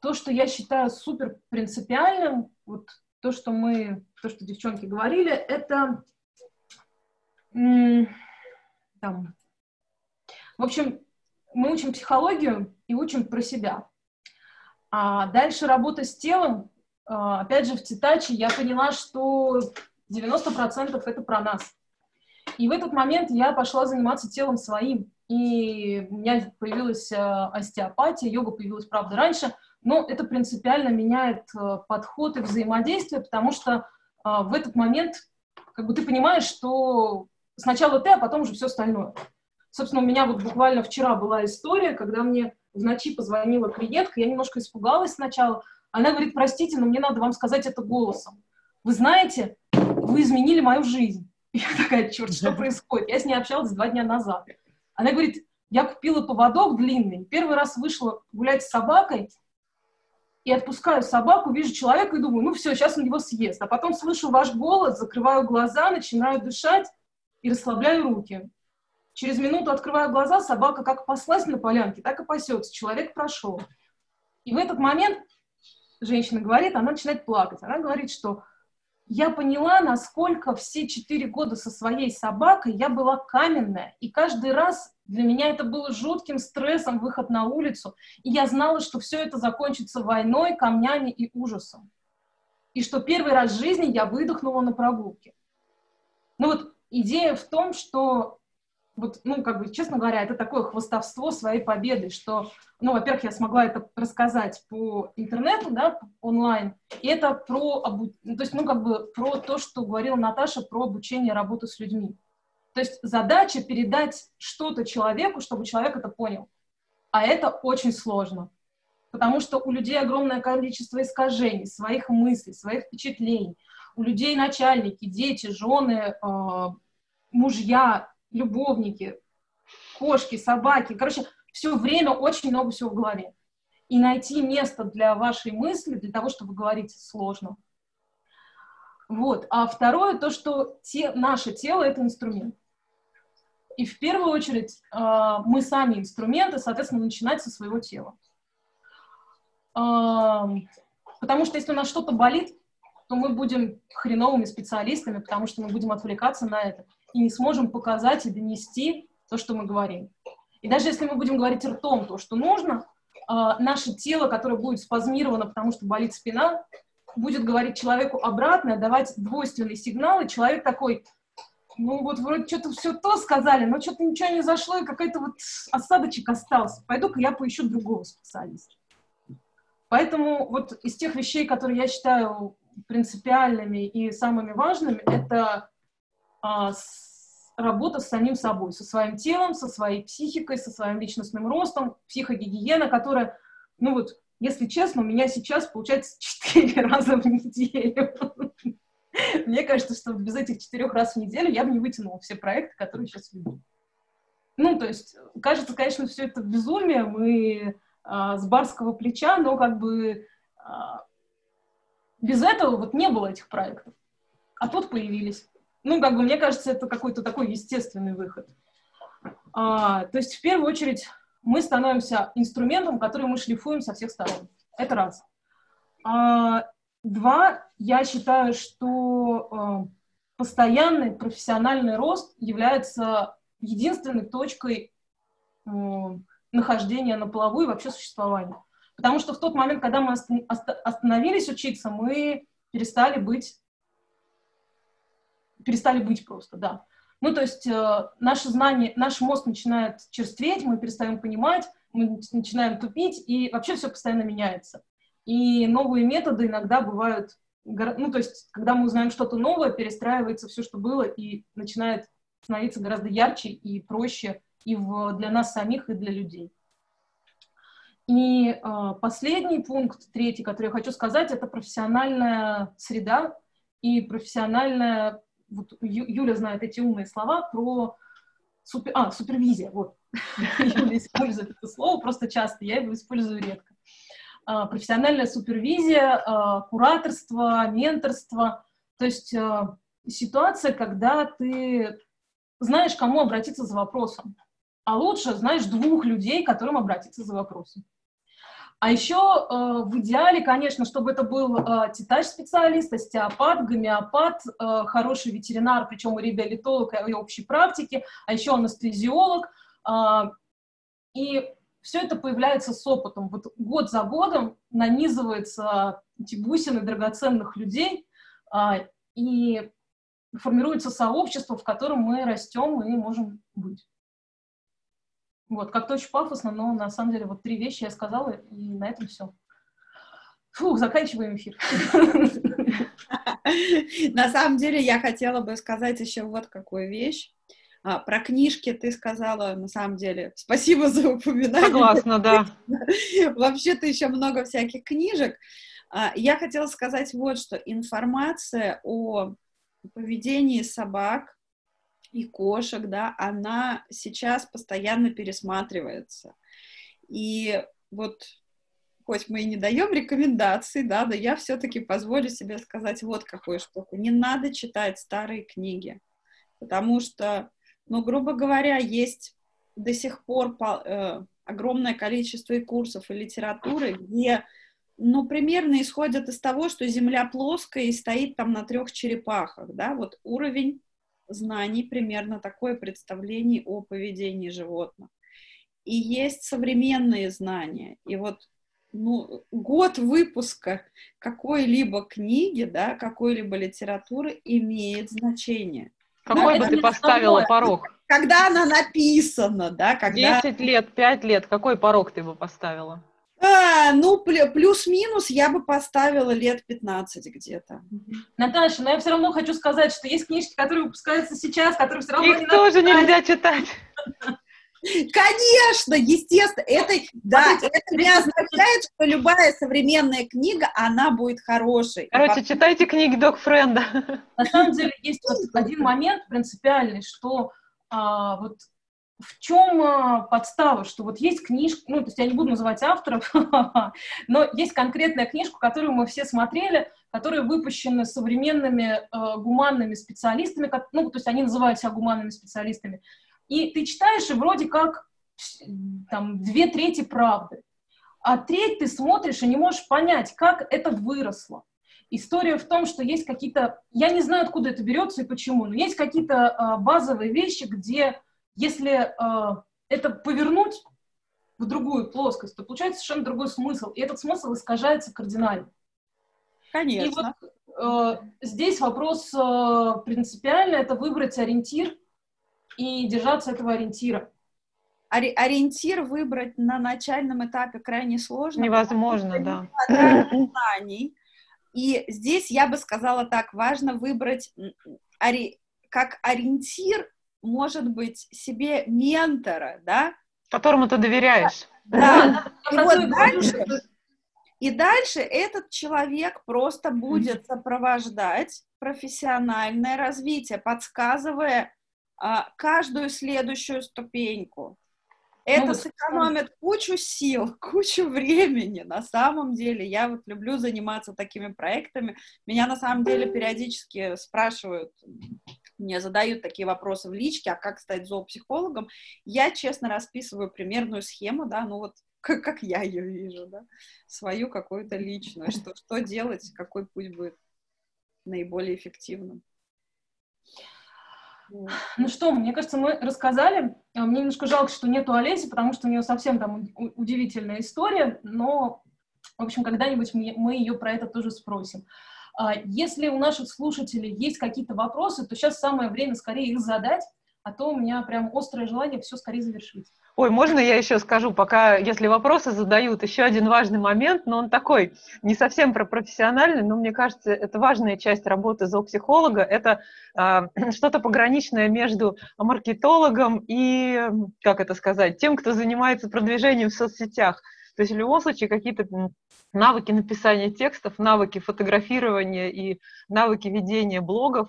то, что я считаю супер принципиальным, вот то, что мы, то, что девчонки говорили, это там, в общем, мы учим психологию и учим про себя. А дальше работа с телом, а, опять же, в Титаче я поняла, что 90% это про нас. И в этот момент я пошла заниматься телом своим. И у меня появилась а, остеопатия, йога появилась, правда, раньше, но это принципиально меняет а, подход и взаимодействие, потому что в этот момент как бы ты понимаешь, что сначала ты, а потом уже все остальное. Собственно, у меня вот буквально вчера была история, когда мне в ночи позвонила клиентка, я немножко испугалась сначала. Она говорит, простите, но мне надо вам сказать это голосом. Вы знаете, вы изменили мою жизнь. Я такая, черт, что происходит? Я с ней общалась два дня назад. Она говорит, я купила поводок длинный, первый раз вышла гулять с собакой, и отпускаю собаку, вижу человека и думаю, ну все, сейчас он его съест. А потом слышу ваш голос, закрываю глаза, начинаю дышать и расслабляю руки. Через минуту открываю глаза, собака как паслась на полянке, так и пасется. Человек прошел. И в этот момент женщина говорит, она начинает плакать. Она говорит, что я поняла, насколько все четыре года со своей собакой я была каменная, и каждый раз для меня это было жутким стрессом, выход на улицу, и я знала, что все это закончится войной, камнями и ужасом. И что первый раз в жизни я выдохнула на прогулке. Ну вот идея в том, что вот, ну, как бы, честно говоря, это такое хвостовство своей победы, что, ну, во-первых, я смогла это рассказать по интернету, да, онлайн, и это про, обу... Ну, то есть, ну, как бы, про то, что говорила Наташа, про обучение работы с людьми. То есть задача передать что-то человеку, чтобы человек это понял. А это очень сложно, потому что у людей огромное количество искажений, своих мыслей, своих впечатлений. У людей начальники, дети, жены, э, мужья, любовники, кошки, собаки. Короче, все время очень много всего в голове. И найти место для вашей мысли, для того, чтобы говорить, сложно. Вот. А второе, то, что те, наше тело — это инструмент. И в первую очередь э, мы сами инструменты, соответственно, начинать со своего тела. Э, потому что если у нас что-то болит, то мы будем хреновыми специалистами, потому что мы будем отвлекаться на это и не сможем показать и донести то, что мы говорим. И даже если мы будем говорить ртом то, что нужно, э, наше тело, которое будет спазмировано, потому что болит спина, будет говорить человеку обратно, давать двойственный сигнал, и человек такой, ну вот вроде что-то все то сказали, но что-то ничего не зашло, и какой-то вот осадочек остался. Пойду-ка я поищу другого специалиста. Поэтому вот из тех вещей, которые я считаю принципиальными и самыми важными, это а, с, работа с самим собой, со своим телом, со своей психикой, со своим личностным ростом, психогигиена, которая, ну вот, если честно, у меня сейчас получается четыре раза в неделю. Мне кажется, что без этих четырех раз в неделю я бы не вытянула все проекты, которые сейчас веду. Ну, то есть, кажется, конечно, все это безумие, мы а, с барского плеча, но как бы а, без этого вот не было этих проектов. А тут появились. Ну, как бы, мне кажется, это какой-то такой естественный выход. А, то есть, в первую очередь, мы становимся инструментом, который мы шлифуем со всех сторон. Это раз. А, два, я считаю, что э, постоянный профессиональный рост является единственной точкой э, нахождения на плаву и вообще существования. Потому что в тот момент, когда мы остановились учиться, мы перестали быть, перестали быть просто, да. Ну, то есть э, наше знание, наш мозг начинает черстветь, мы перестаем понимать, мы начинаем тупить, и вообще все постоянно меняется. И новые методы иногда бывают, ну, то есть, когда мы узнаем что-то новое, перестраивается все, что было, и начинает становиться гораздо ярче и проще и в, для нас самих, и для людей. И э, последний пункт, третий, который я хочу сказать, это профессиональная среда и профессиональная вот Юля знает эти умные слова про супер, а, супервизия, вот. Юля использует это слово просто часто, я его использую редко. А, профессиональная супервизия, а, кураторство, менторство, то есть а, ситуация, когда ты знаешь, кому обратиться за вопросом, а лучше знаешь двух людей, которым обратиться за вопросом. А еще э, в идеале, конечно, чтобы это был э, титаж-специалист, остеопат, гомеопат, э, хороший ветеринар, причем и реабилитолог, и общей практики, а еще анестезиолог. Э, и все это появляется с опытом. Вот год за годом нанизываются эти бусины драгоценных людей, э, и формируется сообщество, в котором мы растем и можем быть. Вот, как-то очень пафосно, но на самом деле вот три вещи я сказала, и на этом все. Фух, заканчиваем эфир. На самом деле я хотела бы сказать еще вот какую вещь. А, про книжки ты сказала, на самом деле. Спасибо за упоминание. Согласна, да. Вообще-то еще много всяких книжек. А, я хотела сказать вот что. Информация о поведении собак и кошек, да, она сейчас постоянно пересматривается. И вот хоть мы и не даем рекомендаций, да, да я все-таки позволю себе сказать вот какую штуку. Не надо читать старые книги, потому что, ну, грубо говоря, есть до сих пор э, огромное количество и курсов, и литературы, где ну, примерно исходят из того, что Земля плоская и стоит там на трех черепахах, да, вот уровень знаний примерно такое представление о поведении животных. И есть современные знания. И вот ну, год выпуска какой-либо книги, да, какой-либо литературы имеет значение. Какой да, бы ты поставила порог? Когда она написана, да, когда... 10 лет, 5 лет, какой порог ты бы поставила? А, ну, плюс-минус я бы поставила лет 15 где-то. Наташа, но я все равно хочу сказать, что есть книжки, которые выпускаются сейчас, которые все равно Их не тоже читать. нельзя читать. Конечно, естественно. Это, да, это не означает, что любая современная книга, она будет хорошей. Короче, читайте книги Док Френда. На самом деле есть вот один момент принципиальный, что а, вот в чем а, подстава, что вот есть книжка, ну, то есть я не буду называть авторов, но есть конкретная книжка, которую мы все смотрели, которая выпущена современными э, гуманными специалистами, как, ну, то есть они называют себя гуманными специалистами, и ты читаешь, и вроде как там две трети правды, а треть ты смотришь и не можешь понять, как это выросло. История в том, что есть какие-то, я не знаю, откуда это берется и почему, но есть какие-то э, базовые вещи, где если э, это повернуть в другую плоскость, то получается совершенно другой смысл, и этот смысл искажается кардинально. Конечно. И вот э, здесь вопрос э, принципиальный, это выбрать ориентир и держаться этого ориентира. Ори- ориентир выбрать на начальном этапе крайне сложно. Невозможно, да. Знаний. И здесь я бы сказала так, важно выбрать ори- как ориентир может быть, себе ментора, да? Которому ты доверяешь. Да. И вот дальше, и дальше этот человек просто будет сопровождать профессиональное развитие, подсказывая а, каждую следующую ступеньку. Это ну, сэкономит кучу сил, кучу времени. На самом деле, я вот люблю заниматься такими проектами. Меня на самом деле периодически спрашивают, мне задают такие вопросы в личке, а как стать зоопсихологом, я честно расписываю примерную схему, да, ну вот как, как я ее вижу, да, свою какую-то личную, что, что делать, какой путь будет наиболее эффективным. Ну что, мне кажется, мы рассказали. А, мне немножко жалко, что нету Олеси, потому что у нее совсем там удивительная история, но, в общем, когда-нибудь мы, мы ее про это тоже спросим. А, если у наших слушателей есть какие-то вопросы, то сейчас самое время скорее их задать, а то у меня прям острое желание все скорее завершить. Ой, можно я еще скажу, пока, если вопросы задают, еще один важный момент, но он такой, не совсем про профессиональный, но мне кажется, это важная часть работы зоопсихолога, это э, что-то пограничное между маркетологом и, как это сказать, тем, кто занимается продвижением в соцсетях. То есть в любом случае какие-то навыки написания текстов, навыки фотографирования и навыки ведения блогов,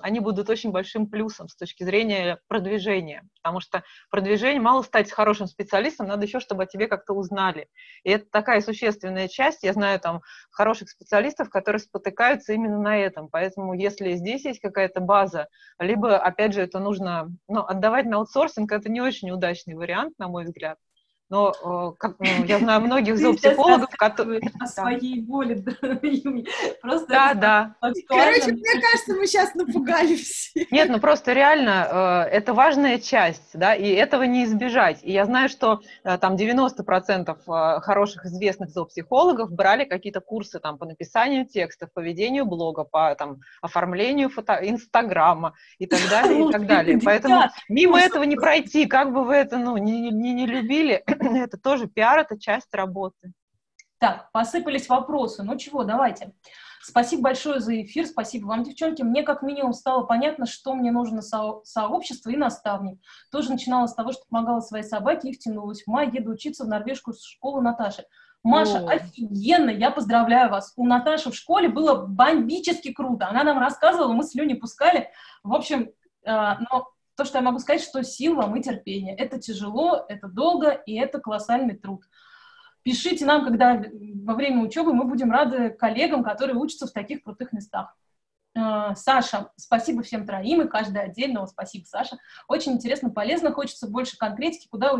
они будут очень большим плюсом с точки зрения продвижения. Потому что продвижение, мало стать хорошим специалистом, надо еще, чтобы о тебе как-то узнали. И это такая существенная часть. Я знаю там хороших специалистов, которые спотыкаются именно на этом. Поэтому если здесь есть какая-то база, либо, опять же, это нужно ну, отдавать на аутсорсинг, это не очень удачный вариант, на мой взгляд. Но э, как, ну, я знаю многих зоопсихологов, которые... О своей боли, Просто да, да. Короче, мне кажется, мы сейчас напугали все. Нет, ну просто реально, э, это важная часть, да, и этого не избежать. И я знаю, что э, там 90% хороших известных зоопсихологов брали какие-то курсы там по написанию текстов, по ведению блога, по там оформлению фото... Инстаграма и так далее, и так далее. Поэтому мимо этого не пройти, как бы вы это, ну, не, не, не любили, это тоже пиар, это часть работы. Так, посыпались вопросы. Ну чего, давайте. Спасибо большое за эфир, спасибо вам, девчонки. Мне как минимум стало понятно, что мне нужно со сообщество и наставник. Тоже начинала с того, что помогала своей собаке и втянулась. В мае еду учиться в норвежскую школу Наташи. Маша, О. офигенно, я поздравляю вас. У Наташи в школе было бомбически круто. Она нам рассказывала, мы слюни пускали. В общем, э, но то, что я могу сказать, что сил вам и терпение. Это тяжело, это долго, и это колоссальный труд. Пишите нам, когда во время учебы мы будем рады коллегам, которые учатся в таких крутых местах. Э, Саша, спасибо всем троим, и каждый отдельного спасибо, Саша. Очень интересно, полезно, хочется больше конкретики, куда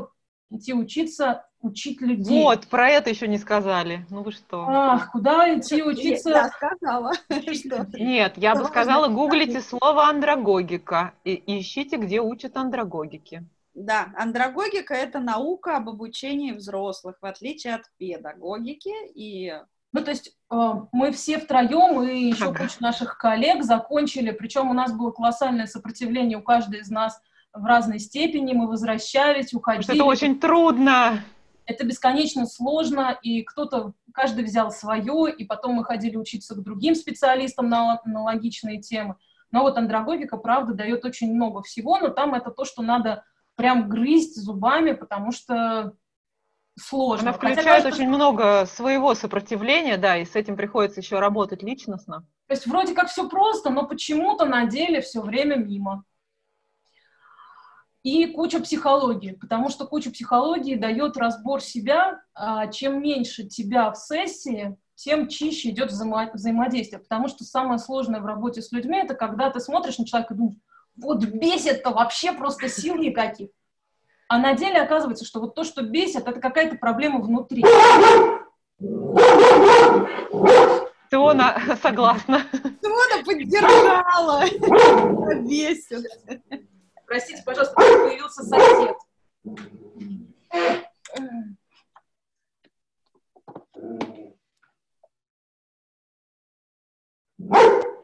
идти учиться, учить людей. Вот, про это еще не сказали. Ну вы что? Ах, куда идти учиться? Я сказала. Нет, я бы сказала, гуглите слово андрогогика и ищите, где учат андрогогики. Да, андрогогика – это наука об обучении взрослых, в отличие от педагогики. И... Ну, то есть э, мы все втроем и еще ага. куча наших коллег закончили, причем у нас было колоссальное сопротивление у каждой из нас в разной степени, мы возвращались, уходили. Это очень трудно. Это бесконечно сложно, и кто-то, каждый взял свое, и потом мы ходили учиться к другим специалистам на аналогичные темы. Но вот андрогогика, правда, дает очень много всего, но там это то, что надо прям грызть зубами, потому что сложно. Она включает Хотя, очень много своего сопротивления, да, и с этим приходится еще работать личностно. То есть вроде как все просто, но почему-то на деле все время мимо. И куча психологии, потому что куча психологии дает разбор себя. А чем меньше тебя в сессии, тем чище идет взаимо- взаимодействие. Потому что самое сложное в работе с людьми это когда ты смотришь на человека и думаешь, вот бесит-то вообще просто сил никаких. А на деле оказывается, что вот то, что бесит, это какая-то проблема внутри. Теона согласна. Теона поддержала. Бесит. Простите, пожалуйста, появился сосед.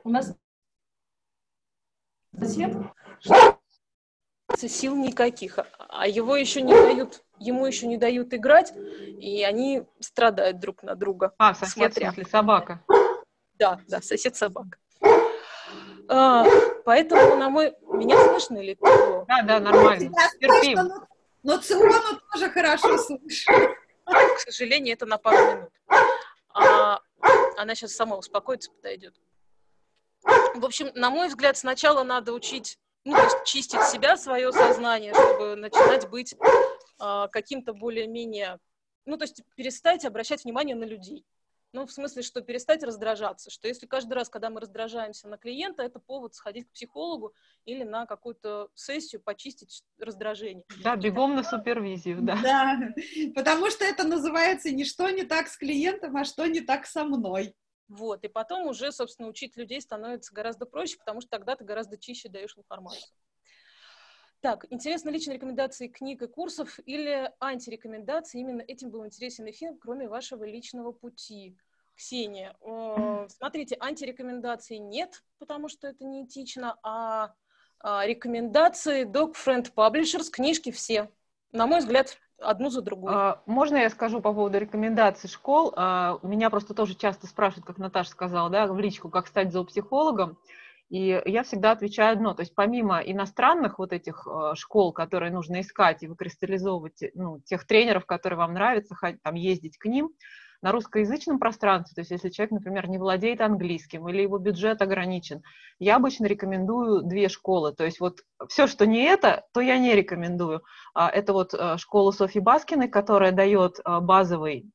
У нас сосед, сил никаких, а его еще не дают, ему еще не дают играть, и они страдают друг на друга. А, сосед, смотря. в смысле, собака. Да, да, сосед собака. А, поэтому, на мой... Меня слышно или? Да, да, нормально. Терпим. Но, но Циону тоже хорошо слышно. К сожалению, это на пару минут. А, она сейчас сама успокоится, подойдет. В общем, на мой взгляд, сначала надо учить, ну, то есть чистить себя, свое сознание, чтобы начинать быть э, каким-то более-менее, ну, то есть перестать обращать внимание на людей. Ну, в смысле, что перестать раздражаться, что если каждый раз, когда мы раздражаемся на клиента, это повод сходить к психологу или на какую-то сессию почистить раздражение. Да, бегом на супервизию, да. Да, потому что это называется не что не так с клиентом, а что не так со мной. Вот, и потом уже, собственно, учить людей становится гораздо проще, потому что тогда ты гораздо чище даешь информацию. Так, интересны личные рекомендации книг и курсов или антирекомендации? Именно этим был интересен эфир, кроме вашего личного пути. Ксения, э, смотрите, антирекомендаций нет, потому что это неэтично, а, а рекомендации Dog Friend Publishers, книжки все. На мой взгляд, одну за другой. А, можно я скажу по поводу рекомендаций школ? А, меня просто тоже часто спрашивают, как Наташа сказала, да, в личку, как стать зоопсихологом. И я всегда отвечаю одно, то есть помимо иностранных вот этих э, школ, которые нужно искать и выкристаллизовывать, ну, тех тренеров, которые вам нравятся, там ездить к ним, на русскоязычном пространстве, то есть если человек, например, не владеет английским или его бюджет ограничен, я обычно рекомендую две школы. То есть вот все, что не это, то я не рекомендую. А, это вот э, школа Софьи Баскиной, которая дает э, базовый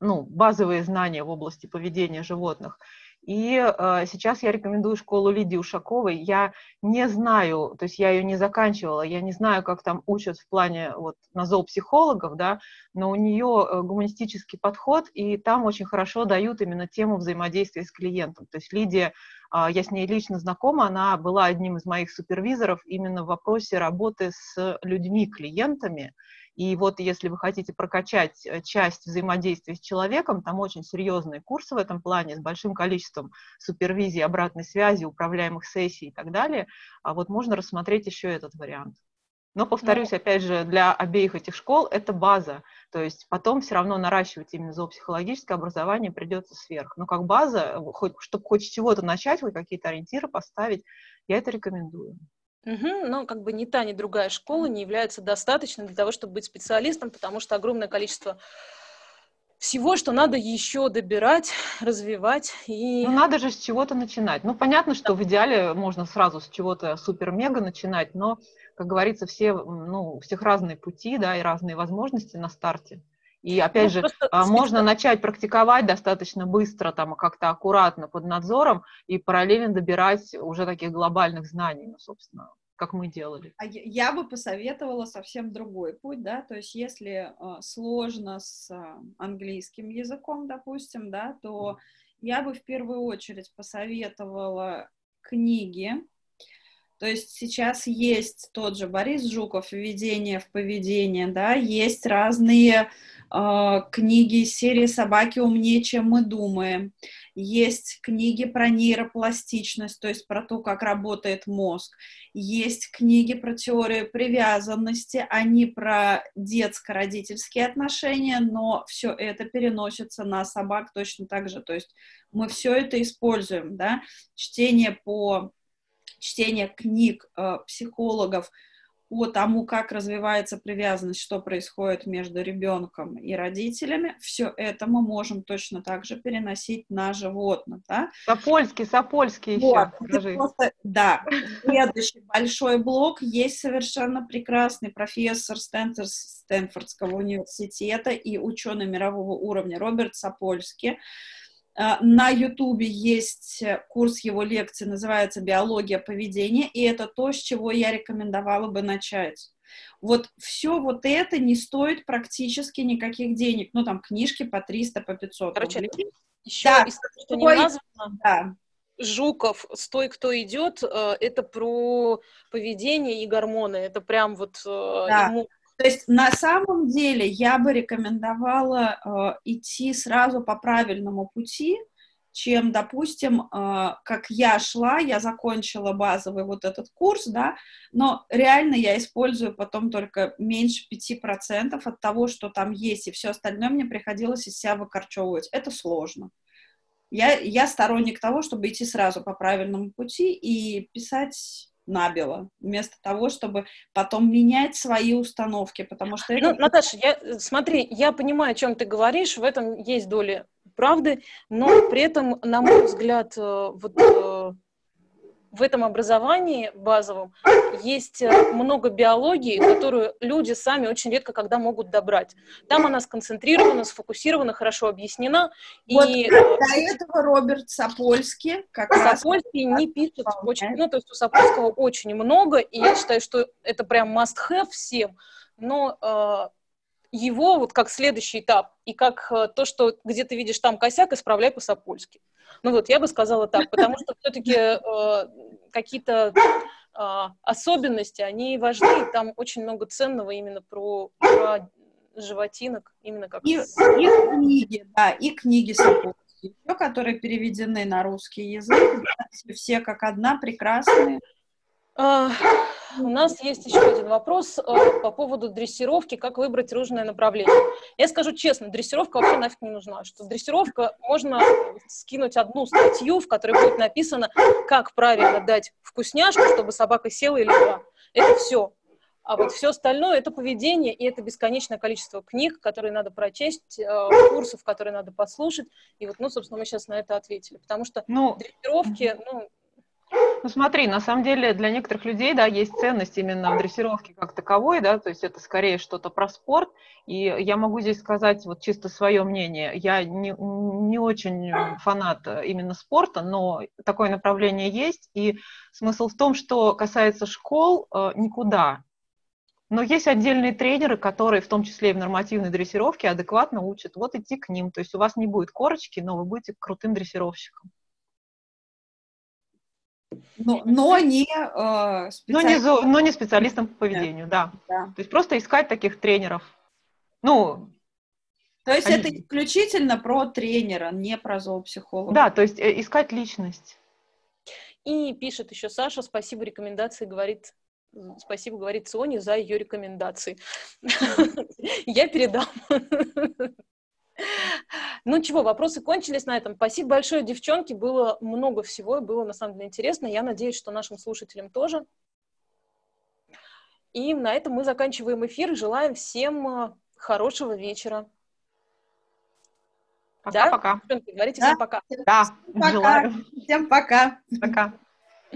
ну, базовые знания в области поведения животных. И э, сейчас я рекомендую школу Лидии Ушаковой. Я не знаю, то есть я ее не заканчивала, я не знаю, как там учат в плане вот на зоопсихологов, да, но у нее э, гуманистический подход, и там очень хорошо дают именно тему взаимодействия с клиентом. То есть Лидия, э, я с ней лично знакома, она была одним из моих супервизоров именно в вопросе работы с людьми, клиентами, и вот если вы хотите прокачать э, часть взаимодействия с человеком, там очень серьезные курсы в этом плане, с большим количеством супервизии, обратной связи, управляемых сессий и так далее, а вот можно рассмотреть еще этот вариант. Но, повторюсь, опять же, для обеих этих школ это база. То есть потом все равно наращивать именно зоопсихологическое образование придется сверх. Но как база, хоть, чтобы хоть с чего-то начать, хоть какие-то ориентиры поставить, я это рекомендую. Угу, но как бы ни та, ни другая школа не является достаточной для того, чтобы быть специалистом, потому что огромное количество всего, что надо еще добирать, развивать. И... Ну, надо же с чего-то начинать. Ну, понятно, что в идеале можно сразу с чего-то супер-мега начинать, но, как говорится, все, ну, у всех разные пути, да, и разные возможности на старте. И опять ну, же, просто... А, можно начать практиковать достаточно быстро, там, как-то аккуратно, под надзором, и параллельно добирать уже таких глобальных знаний, ну, собственно, как мы делали. А я бы посоветовала совсем другой путь, да, то есть если э, сложно с э, английским языком, допустим, да, то я бы в первую очередь посоветовала книги, то есть сейчас есть тот же Борис Жуков «Введение в поведение», да, есть разные э, книги серии «Собаки умнее, чем мы думаем», есть книги про нейропластичность, то есть про то, как работает мозг, есть книги про теорию привязанности, они про детско-родительские отношения, но все это переносится на собак точно так же, то есть мы все это используем, да, чтение по чтение книг э, психологов о тому, как развивается привязанность, что происходит между ребенком и родителями, все это мы можем точно так же переносить на животных. Да? Сапольский, Сапольский вот, еще. Просто, да. Следующий большой блок есть совершенно прекрасный профессор Стэнфордского университета и ученый мирового уровня Роберт Сапольский, на Ютубе есть э, курс его лекций, называется «Биология поведения», и это то, с чего я рекомендовала бы начать. Вот все вот это не стоит практически никаких денег. Ну, там книжки по 300, по 500 Короче, рублей. Еще да, из того, что не названо, да. Жуков «Стой, кто идет» э, — это про поведение и гормоны. Это прям вот да. ему то есть на самом деле я бы рекомендовала э, идти сразу по правильному пути, чем, допустим, э, как я шла, я закончила базовый вот этот курс, да, но реально я использую потом только меньше 5% от того, что там есть, и все остальное мне приходилось из себя выкорчевывать. Это сложно. Я, я сторонник того, чтобы идти сразу по правильному пути и писать набело, вместо того, чтобы потом менять свои установки, потому что... Ну, это... Наташа, я, смотри, я понимаю, о чем ты говоришь, в этом есть доля правды, но при этом, на мой взгляд, э, вот э, в этом образовании базовом есть э, много биологии, которую люди сами очень редко когда могут добрать. Там она сконцентрирована, сфокусирована, хорошо объяснена. Вот и... Э, до этого Роберт Сапольский как Сапольский раз... не пишет очень, ну, то есть у Сапольского очень много, и я считаю, что это прям must-have всем, но э, его вот как следующий этап, и как э, то, что где ты видишь там косяк, исправляй по-сапольски. Ну вот, я бы сказала так, потому что все-таки э, какие-то э, особенности, они важны, и там очень много ценного именно про, про животинок, именно как... И, и книги, да, и книги Сапольские, которые переведены на русский язык, все как одна прекрасные. А, у нас есть еще один вопрос э, по поводу дрессировки, как выбрать ружное направление. Я скажу честно, дрессировка вообще нафиг не нужна. Что дрессировка, можно скинуть одну статью, в которой будет написано, как правильно дать вкусняшку, чтобы собака села и легла. Это все. А вот все остальное это поведение, и это бесконечное количество книг, которые надо прочесть, э, курсов, которые надо послушать. И вот, ну, собственно, мы сейчас на это ответили. Потому что ну, дрессировки, ну, ну смотри, на самом деле для некоторых людей, да, есть ценность именно в дрессировке как таковой, да, то есть это скорее что-то про спорт, и я могу здесь сказать вот чисто свое мнение, я не, не очень фанат именно спорта, но такое направление есть, и смысл в том, что касается школ, э, никуда, но есть отдельные тренеры, которые в том числе и в нормативной дрессировке адекватно учат, вот идти к ним, то есть у вас не будет корочки, но вы будете крутым дрессировщиком. Но, но не э, но, не но не специалистом по поведению, да. да. То есть просто искать таких тренеров. Ну, то есть они... это исключительно про тренера, не про зоопсихолога. Да, то есть э, искать личность. И пишет еще Саша, спасибо рекомендации, говорит, спасибо, говорит Соне за ее рекомендации. Я передам. Ну чего, вопросы кончились на этом. Спасибо большое, девчонки. Было много всего, было на самом деле интересно. Я надеюсь, что нашим слушателям тоже. И на этом мы заканчиваем эфир. Желаем всем э, хорошего вечера. Пока-пока. Да? Говорите да? всем пока. Да, пока. желаю. Всем пока. Пока.